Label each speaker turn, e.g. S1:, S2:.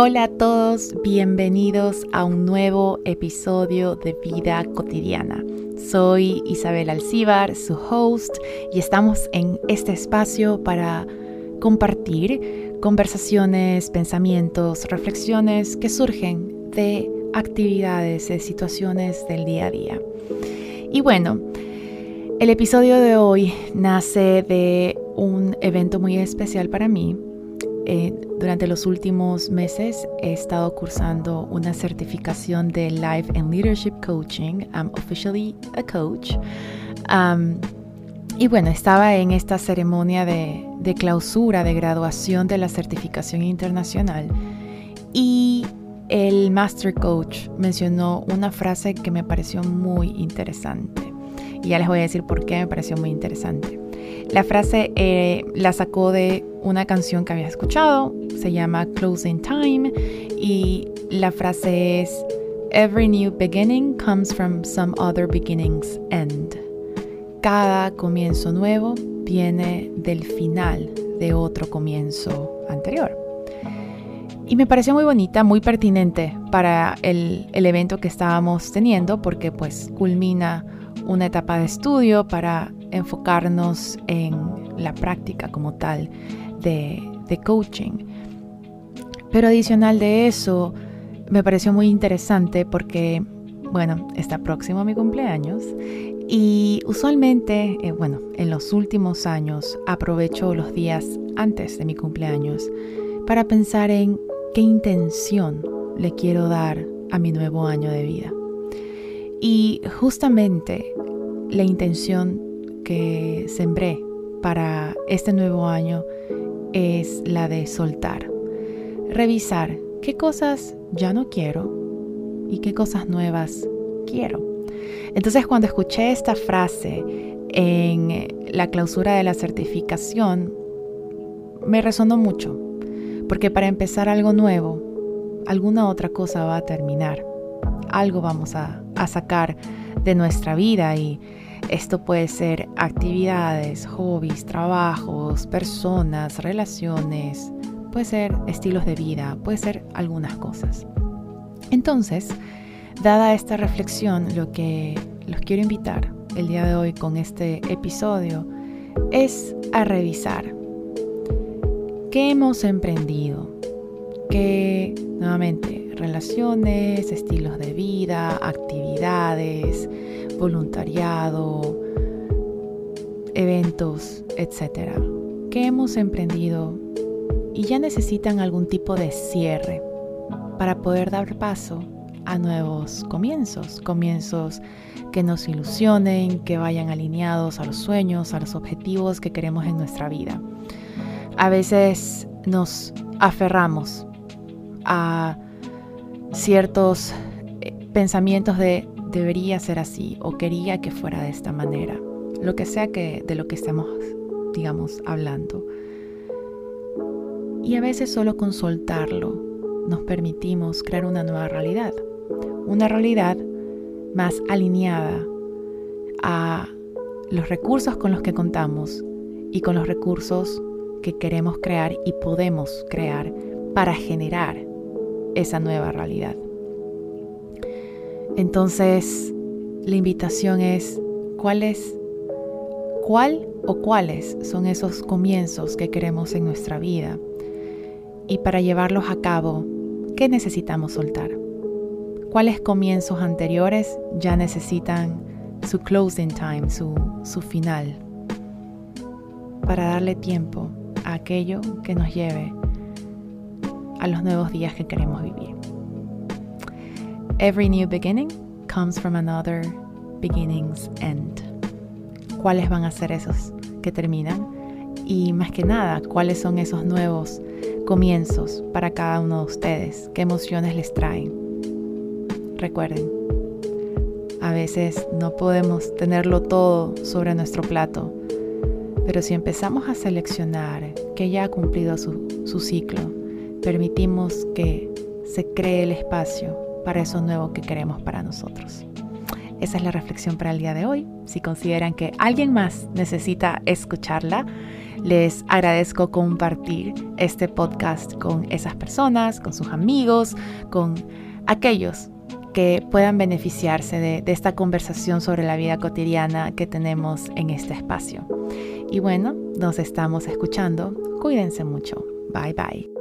S1: Hola a todos, bienvenidos a un nuevo episodio de Vida Cotidiana. Soy Isabel Alcíbar, su host, y estamos en este espacio para compartir conversaciones, pensamientos, reflexiones que surgen de actividades, de situaciones del día a día. Y bueno, el episodio de hoy nace de un evento muy especial para mí eh, durante los últimos meses he estado cursando una certificación de Life and Leadership Coaching. I'm officially a coach. Um, y bueno, estaba en esta ceremonia de, de clausura, de graduación de la certificación internacional. Y el Master Coach mencionó una frase que me pareció muy interesante. Y ya les voy a decir por qué me pareció muy interesante. La frase eh, la sacó de una canción que había escuchado, se llama Closing Time y la frase es Every new beginning comes from some other beginning's end. Cada comienzo nuevo viene del final de otro comienzo anterior. Y me pareció muy bonita, muy pertinente para el, el evento que estábamos teniendo porque pues culmina una etapa de estudio para enfocarnos en la práctica como tal de, coaching. Pero adicional de eso, me pareció muy interesante porque, bueno, está próximo a mi cumpleaños y usualmente, eh, bueno, en los últimos años aprovecho los días antes de mi cumpleaños para pensar en qué intención le quiero dar a mi nuevo año de vida. Y justamente la intención que sembré para este nuevo año es la de soltar, revisar qué cosas ya no quiero y qué cosas nuevas quiero. Entonces cuando escuché esta frase en la clausura de la certificación, me resonó mucho, porque para empezar algo nuevo, alguna otra cosa va a terminar, algo vamos a, sacar de nuestra vida y esto puede ser actividades, hobbies, trabajos, personas, relaciones, puede ser estilos de vida, puede ser algunas cosas. Entonces, dada esta reflexión, lo que los quiero invitar el día de hoy con este episodio es a revisar qué hemos emprendido, qué nuevamente relaciones, estilos de vida, actividades, voluntariado, eventos, etcétera, que hemos emprendido y ya necesitan algún tipo de cierre para poder dar paso a nuevos comienzos, comienzos que nos ilusionen, que vayan alineados a los sueños, a los objetivos que queremos en nuestra vida. A veces nos aferramos a ciertos eh, pensamientos de debería ser así o quería que fuera de esta manera, lo que sea que de lo que estemos, digamos, hablando. Y a veces solo con soltarlo nos permitimos crear una nueva realidad, una realidad más alineada a los recursos con los que contamos y con los recursos que queremos crear y podemos crear para generar esa nueva realidad. Entonces, la invitación es, ¿cuál cuál o cuáles son esos comienzos que queremos en nuestra vida? Y para llevarlos a cabo, ¿qué necesitamos soltar? ¿Cuáles comienzos anteriores ya necesitan su closing time, su, su final? Para darle tiempo a aquello que nos lleve a los nuevos días que queremos vivir. Every new beginning comes from another beginning's end. ¿Cuáles van a ser esos que terminan? Y más que nada, ¿cuáles son esos nuevos comienzos para cada uno de ustedes? ¿Qué emociones les traen? Recuerden, a veces no podemos tenerlo todo sobre nuestro plato, pero si empezamos a seleccionar que ya ha cumplido su, ciclo, permitimos que se cree el espacio para eso nuevo que queremos para nosotros. esa es la reflexión para el día de hoy. Si consideran que alguien más necesita escucharla, les agradezco compartir este podcast con esas personas, con sus amigos, con aquellos que puedan beneficiarse de, de, esta conversación sobre la vida cotidiana que tenemos en este espacio. Y bueno, nos estamos escuchando. Cuídense mucho. Bye bye.